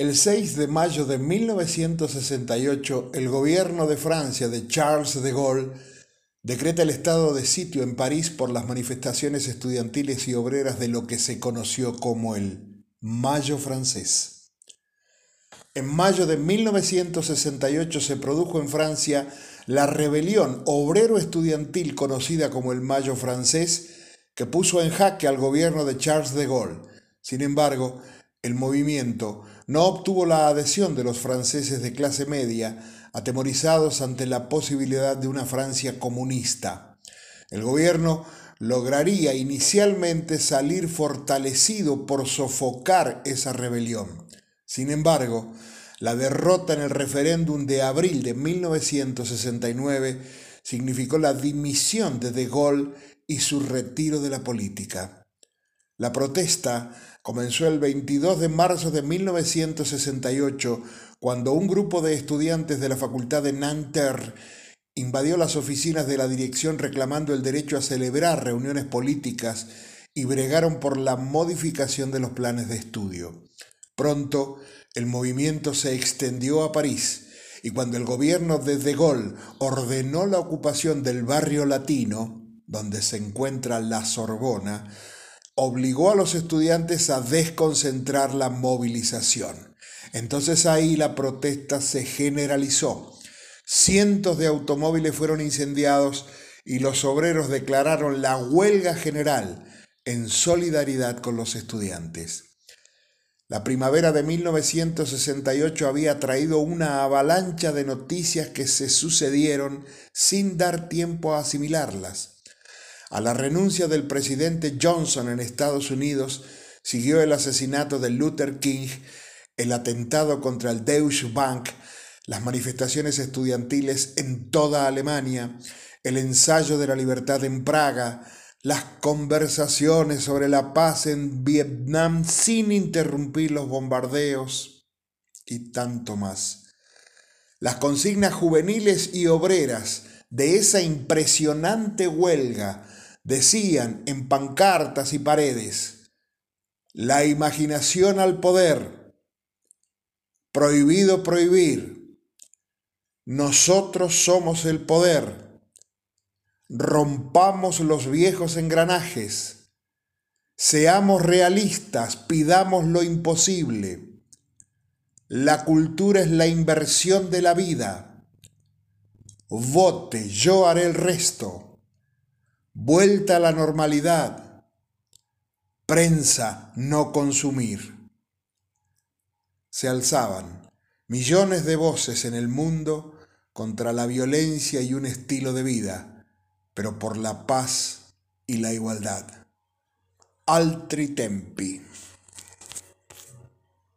El 6 de mayo de 1968, el gobierno de Francia de Charles de Gaulle decreta el estado de sitio en París por las manifestaciones estudiantiles y obreras de lo que se conoció como el Mayo francés. En mayo de 1968 se produjo en Francia la rebelión obrero-estudiantil conocida como el Mayo francés, que puso en jaque al gobierno de Charles de Gaulle. Sin embargo, el movimiento no obtuvo la adhesión de los franceses de clase media, atemorizados ante la posibilidad de una Francia comunista. El gobierno lograría inicialmente salir fortalecido por sofocar esa rebelión. Sin embargo, la derrota en el referéndum de abril de 1969 significó la dimisión de De Gaulle y su retiro de la política. La protesta comenzó el 22 de marzo de 1968, cuando un grupo de estudiantes de la Facultad de Nanterre invadió las oficinas de la dirección reclamando el derecho a celebrar reuniones políticas y bregaron por la modificación de los planes de estudio. Pronto, el movimiento se extendió a París y cuando el gobierno de De Gaulle ordenó la ocupación del barrio latino, donde se encuentra la Sorbona, obligó a los estudiantes a desconcentrar la movilización. Entonces ahí la protesta se generalizó. Cientos de automóviles fueron incendiados y los obreros declararon la huelga general en solidaridad con los estudiantes. La primavera de 1968 había traído una avalancha de noticias que se sucedieron sin dar tiempo a asimilarlas. A la renuncia del presidente Johnson en Estados Unidos siguió el asesinato de Luther King, el atentado contra el Deutsche Bank, las manifestaciones estudiantiles en toda Alemania, el ensayo de la libertad en Praga, las conversaciones sobre la paz en Vietnam sin interrumpir los bombardeos y tanto más. Las consignas juveniles y obreras de esa impresionante huelga decían en pancartas y paredes, la imaginación al poder, prohibido prohibir, nosotros somos el poder, rompamos los viejos engranajes, seamos realistas, pidamos lo imposible, la cultura es la inversión de la vida, vote, yo haré el resto vuelta a la normalidad, prensa no consumir. Se alzaban millones de voces en el mundo contra la violencia y un estilo de vida, pero por la paz y la igualdad. Altri tempi.